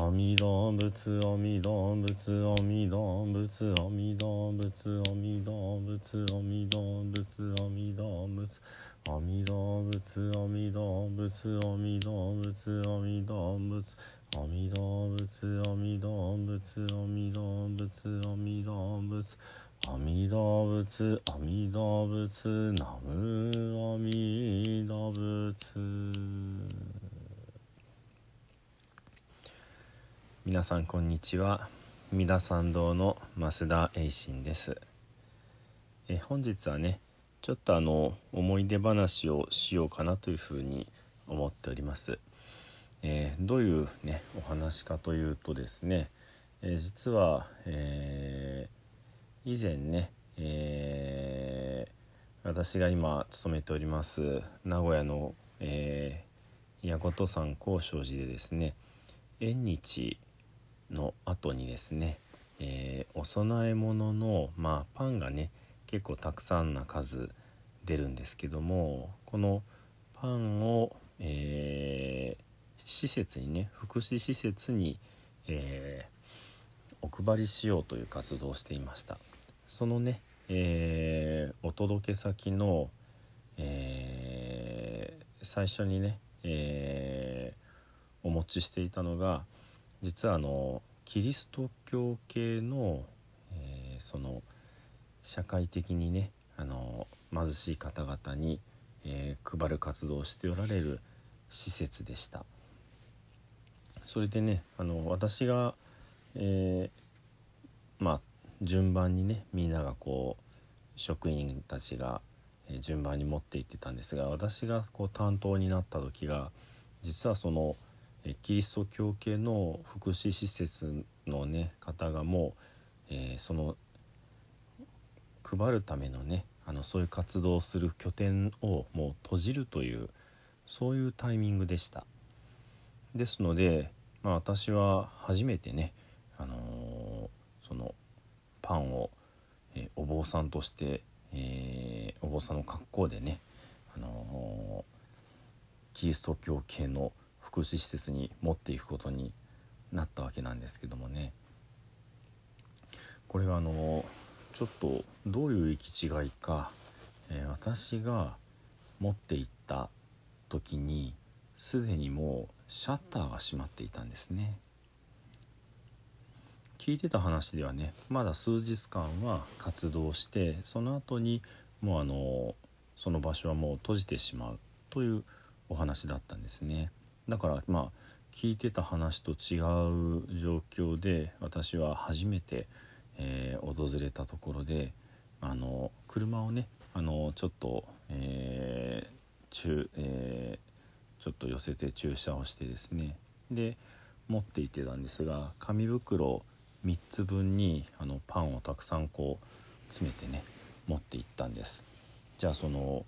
阿弥陀仏阿弥陀仏阿弥陀仏阿弥陀仏阿弥陀仏阿弥陀仏阿弥陀仏阿弥陀仏阿弥陀仏阿弥陀仏阿弥陀仏阿弥陀仏阿弥陀仏阿弥陀仏阿弥陀仏阿弥陀仏阿弥陀仏ナム阿弥陀仏皆さんこんにちは。三田参道の増田栄信です。え本日はねちょっとあの思い出話をしようかなというふうに思っております、えー、どういうねお話かというとですね、えー、実は、えー、以前ね、え私が今勤めております名古屋の、えー、矢事山高尚寺でですね縁日の後にですね、えー、お供え物の、まあ、パンがね結構たくさんな数出るんですけどもこのパンを、えー、施設にね福祉施設に、えー、お配りしようという活動をしていました。そのね、えー、お届け先の、え最初にね、えお持ちしていたのが実はあのキリスト教系の、えー、その社会的にねあの貧しい方々に、えー、配る活動をしておられる施設でした。それでねあの私が、えー、まあ順番にねみんながこう職員たちが、え順番に持って行ってたんですが私がこう担当になった時が実はその「キリスト教系の福祉施設の、ね、方がもう、えー、その配るためのねあのそういう活動をする拠点をもう閉じるというそういうタイミングでした。ですので、まあ、私は初めてね、あのー、そのパンを、え、お坊さんとして、えー、お坊さんの格好でね、あのキリスト教系の福祉施設に持っていくことになったわけなんですけどもね。これはあのちょっとどういう行き違いか、えー、私が持っていった時にすでにもうシャッターが閉まっていたんですね聞いてた話ではねまだ数日間は活動してその後にもうあのその場所はもう閉じてしまうというお話だったんですね。だからまあ聞いてた話と違う状況で私は初めて、えー、訪れたところであの車をねあのちょっと、えー中えー、ちょっと寄せて駐車をしてですねで持っていってたんですが紙袋3つ分にあのパンをたくさんこう詰めてね持って行ったんですじゃあその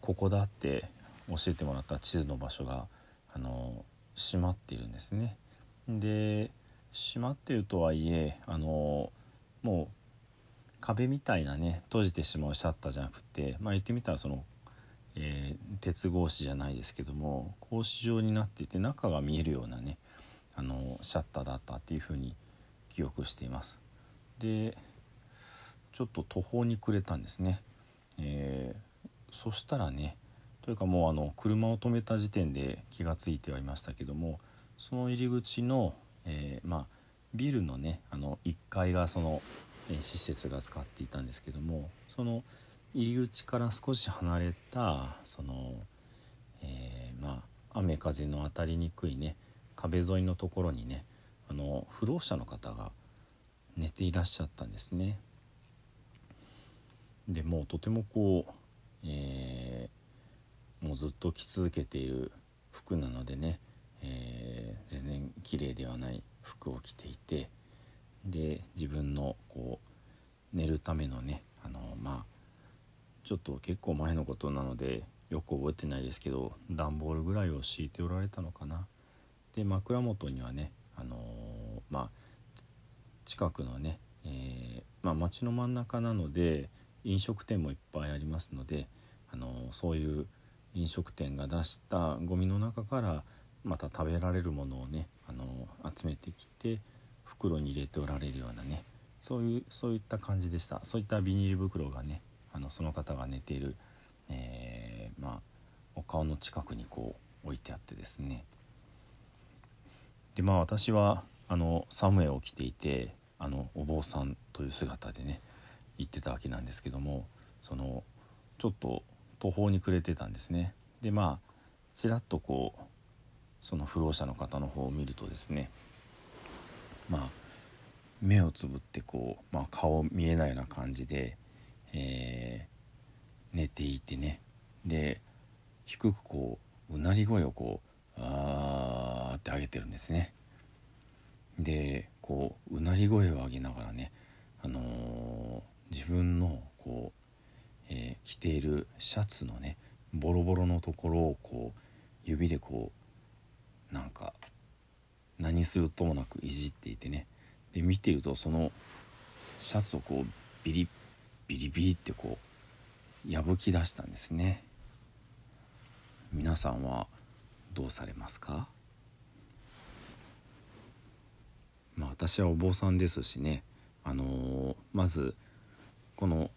ここだって教えてもらった地図の場所があの閉まっているんですね。で閉まっているとはいえあのもう壁みたいなね閉じてしまうシャッターじゃなくてまあ言ってみたらその、えー、鉄格子じゃないですけども格子状になっていて中が見えるようなねあのシャッターだったっていうふうに記憶しています。でちょっと途方に暮れたんですね。えー、そしたらねというかもうあの車を止めた時点で気が付いてはいましたけどもその入り口の、えー、まあ、ビルのねあの1階がその、えー、施設が使っていたんですけどもその入り口から少し離れたその、えー、まあ雨風の当たりにくいね壁沿いのところにねあの不老者の方が寝ていらっしゃったんですね。でもうとてもこう、えー、もうずっと着続けている服なのでね、えー、全然綺麗ではない服を着ていてで自分のこう寝るためのねあのまあちょっと結構前のことなのでよく覚えてないですけど段ボールぐらいを敷いておられたのかな。で枕元にはね、あのー、まあ、近くのね、えー、まあ、町の真ん中なので飲食店もいっぱいありますので、あのー、そういう飲食店が出したゴミの中からまた食べられるものをね、あの集めてきて袋に入れておられるようなねそういうそういった感じでした。そういったビニール袋がねあのその方が寝ている、えー、まあ、お顔の近くにこう置いてあってですね。でまあ私はあのサムエを着ていてあのお坊さんという姿でね行ってたわけなんですけどもそのちょっと途方に暮れてたんですね。でまあちらっとこうその不老者の方の方を見るとですねまあ目をつぶってこう、まあ、顔見えないような感じで、えー、寝ていてねで低くこううなり声をこう「あー」って上げてるんですね。でこううなり声を上げながらね、あのー、自分のこう、えー、着ているシャツのねボロボロのところをこう指でこうなんか何するともなくいじっていてね。で見てるとそのシャツをこうビリビリビリってこう破き出したんですね。皆さんはどうされますか？まあ私はお坊さんですしね。あのー、まずこの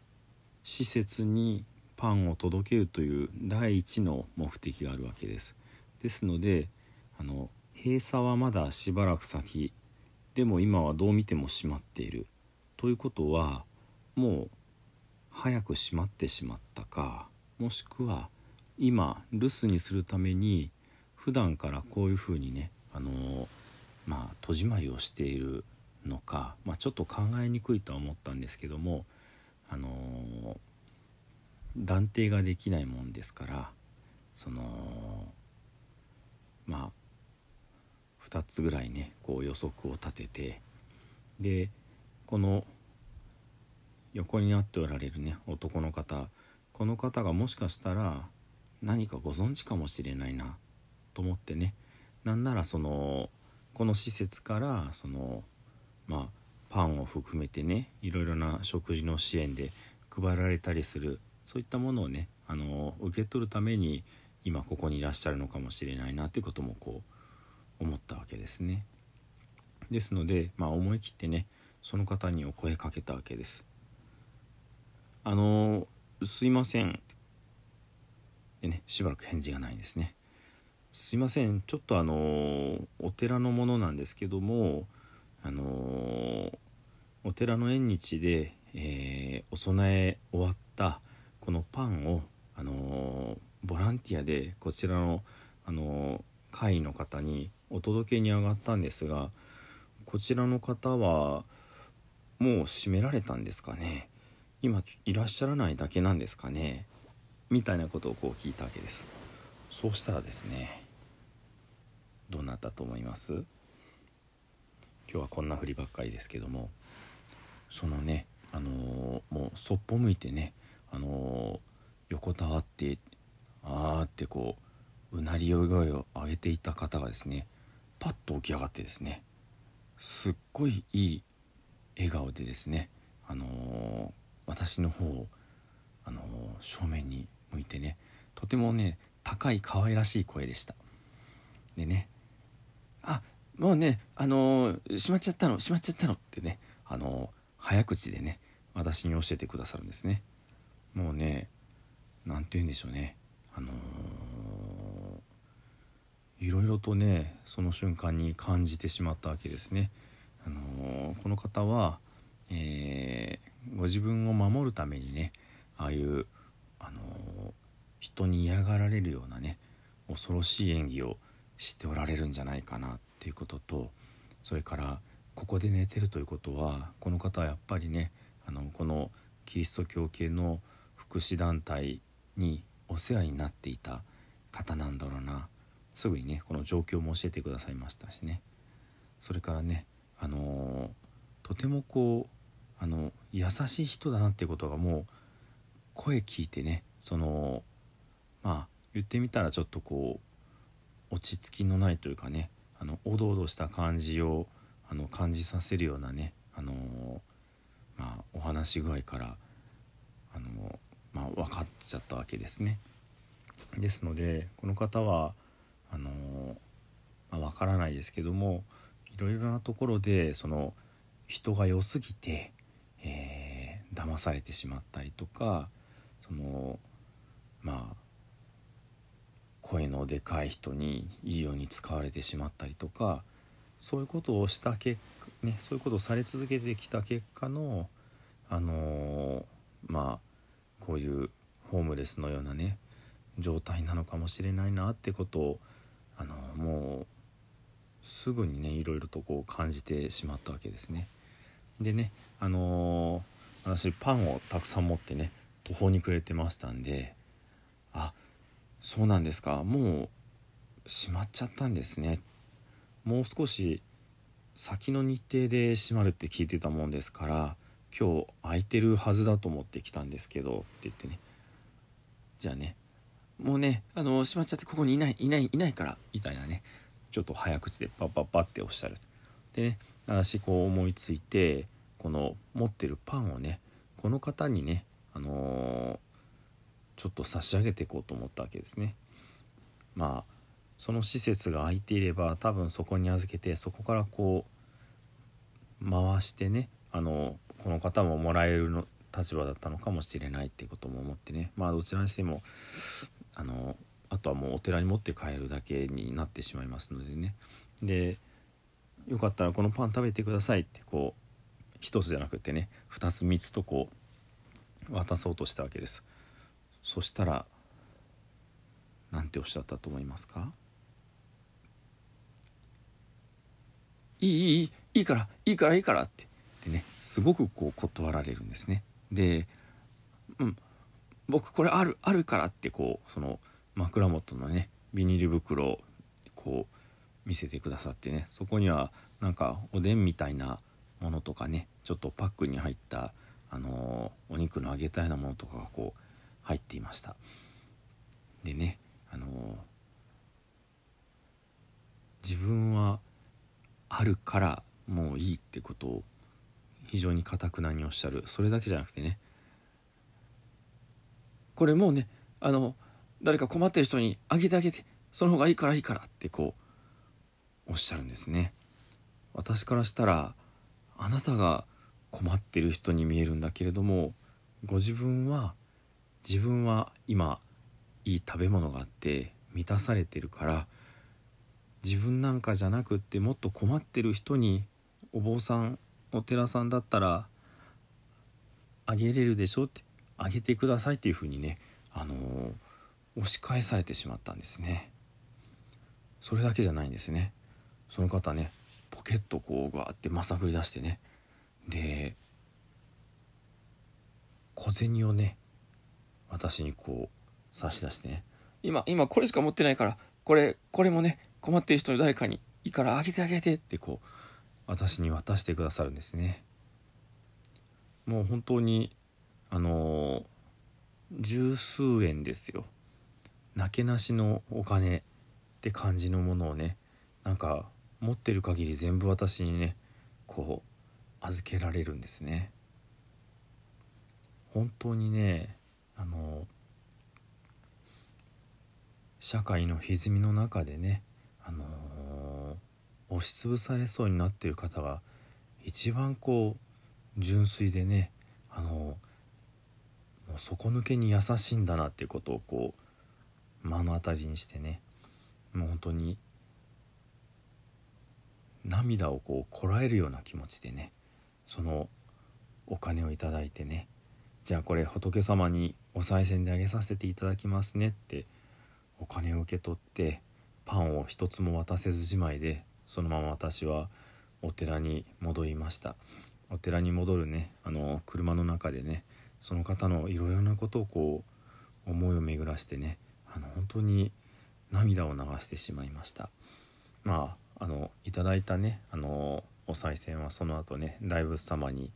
施設にパンを届けるという第一の目的があるわけです。ですのであの閉鎖はまだしばらく先でも今はどう見ても閉まっている。ということはもう早く閉まってしまったかもしくは今留守にするために普段からこういうふうにねあのまあ戸締まりをしているのか、まあ、ちょっと考えにくいとは思ったんですけどもあの断定ができないもんですからそのまあ2つぐらいねこう予測を立ててでこの横になっておられるね男の方この方がもしかしたら何かご存知かもしれないなと思ってねなんならそのこの施設からそのまあパンを含めてねいろいろな食事の支援で配られたりするそういったものをねあの受け取るために今ここにいらっしゃるのかもしれないなということもこう思ったわけですね。ですので、まあ、思い切ってねその方にお声かけたわけです。あのすいません。でねしばらく返事がないんですね。すいませんちょっとあのお寺のものなんですけどもあのお寺の縁日で、えー、お供え終わったこのパンをあのボランティアでこちらのあの会の方にお届けに上がったんですがこちらの方はもう閉められたんですかね？今いらっしゃらないだけなんですかね？みたいなことをこう聞いたわけです。そうしたらですねどうなったと思います？今日はこんなふりばっかりですけどもそのねあのー、もうそっぽ向いてねあのー、横たわってあーってこううなり声を上げていた方がですねパッと起き上がってですねすっごいいい笑顔でですね、あのー、私の方を、あのー、正面に向いてねとてもね高い可愛らしい声でした。でねあもうねあのー、しまっちゃったのしまっちゃったのってねあの早口でね私に教えてくださるんですね。もうね何て言うんでしょうね。あのいろいろとねその瞬間に感じてしまったわけですね。あのー、この方は、えー、ご自分を守るためにね、ああいうあの人に嫌がられるようなね恐ろしい演技をしておられるんじゃないかなっていうこととそれからここで寝てるということはこの方はやっぱりねあのこのキリスト教系の福祉団体にお世話になっていた方なんだろうなすぐにねこの状況も教えてくださいましたしねそれからねあのー、とてもこうあの優しい人だなっていうことがもう声聞いてねそのまあ言ってみたらちょっとこう落ち着きのないというかねあのおどおどした感じをあの感じさせるようなねあのー、まあ、お話し具合からあのー、まあ、分かっちゃったわけですね。ですのでこの方はあのまあ、分からないですけどもいろいろなところでその人が良すぎて、えー、騙されてしまったりとかそのまあ声のでかい人にいいように使われてしまったりとかそういうことをした結果ねそういうことをされ続けてきた結果のあのー、まあこういうホームレスのようなね状態なのかもしれないなってことをあのもうすぐにねいろいろとこう感じてしまったわけですね。でねあのー、私パンをたくさん持ってね途方に暮れてましたんであそうなんですか。もう閉まっちゃったんですね。もう少し先の日程で閉まるって聞いてたもんですから今日空いてるはずだと思って来たんですけどって言ってね。じゃあねもうねあの閉まっちゃってここにいないいないいないからみたいなね。ちょっと早口でパッパッパっておっしゃる。でね私こう思いついてこの持ってるパンをねこの方にねあのー、ちょっと差し上げていこうと思ったわけですね。まあその施設が空いていれば多分そこに預けてそこからこう回してねあのこの方ももらえるの立場だったのかもしれないっていうことも思ってね。まあどちらにしてもあのあとはもうお寺に持って帰るだけになってしまいますのでね。でよかったらこのパン食べてくださいってこう1つじゃなくてね2つ3つとこう渡そうとしたわけです。そしたら何ておっしゃったと思いますか？いいいいいいからいいからいいからって。でねすごくこう断られるんですね。でうん僕これあるあるからってこうその枕元のねビニール袋をこう見せてくださってねそこにはなんかおでんみたいなものとかねちょっとパックに入ったあのー、お肉の揚げたようなものとかがこう入っていました。でねあのー、自分はあるからもういいってことを非常にかたくなにおっしゃる。それだけじゃなくてねこれもうねあの誰か困ってる人にあげてあげてその方がいいからいいからってこうおっしゃるんですね。私からしたらあなたが困ってる人に見えるんだけれどもご自分は自分は今いい食べ物があって満たされてるから自分なんかじゃなくってもっと困ってる人にお坊さんお寺さんだったらあげれるでしょってあげてくださいっていうふうにね、あのー、押し返されてしまったんですね。それだけじゃないんですね。その方ねポケットこうガーってまさぐり出してね。で小銭をね私にこう差し出してね。今今これしか持ってないからこれこれもね困ってる人に誰かにいいからあげてあげてってこう私に渡してくださるんですね。もう本当にあの十数円ですよ。なけなしのお金って感じのものをねなんか持ってる限り全部私にねこう預けられるんですね。本当にねあの社会の歪みの中でねあの押しつぶされそうになってる方が一番こう純粋でねあの底抜けに優しいんだなっていうことをこう目の当たりにしてね。もう本当に涙をこうこらえるような気持ちでねそのお金をいただいてねじゃあこれ仏様にお賽銭であげさせていただきますねってお金を受け取ってパンを一つも渡せずじまいでそのまま私はお寺に戻りました。お寺に戻るねあの車の中でねその方のいろいろなことをこう思いを巡らしてねあの本当に涙を流してしまいました。まああのいただいたねあのお賽銭はその後ね大仏様に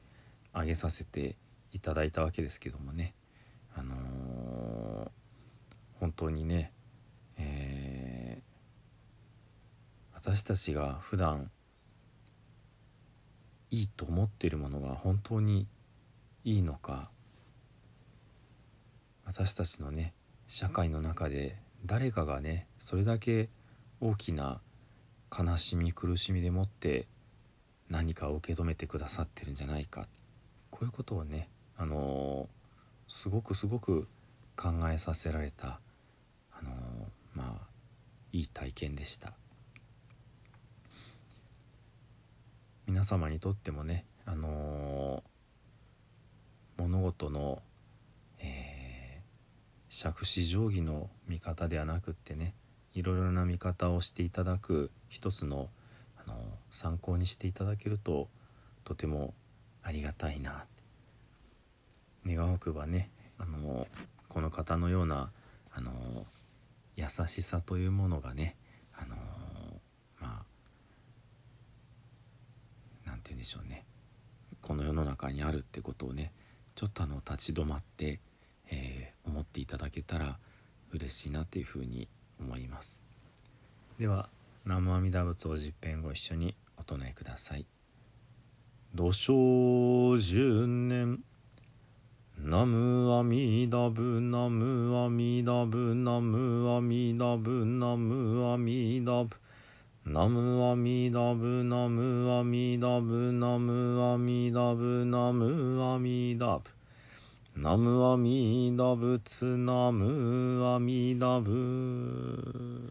あげさせていただいたわけですけどもねあのー、本当にね、えー、私たちが普段いいと思っているものが本当にいいのか私たちのね社会の中で誰かがねそれだけ大きな悲しみ苦しみでもって何かを受け止めてくださってるんじゃないか。こういうことをねあのー、すごくすごく考えさせられたあのー、まあいい体験でした。皆様にとってもねあのー、物事の、え杓子定規の見方ではなくってねいろいろな見方をしていただく一つのあの参考にしていただけるととてもありがたいな。願わくばねあのこの方のようなあの優しさというものがねあのまあ何て言うんでしょうね。この世の中にあるってことをねちょっとあの立ち止まって、思っていただけたら嬉しいなというふうに思います。では南無阿弥陀仏を実編ご一緒にお唱えください「土生十年南無阿弥陀仏南無阿弥陀仏南無阿弥陀仏南無阿弥陀仏」南無阿弥陀仏南無阿弥陀仏ナムアミダブナムアミダブナムアミダブツナムアミダブ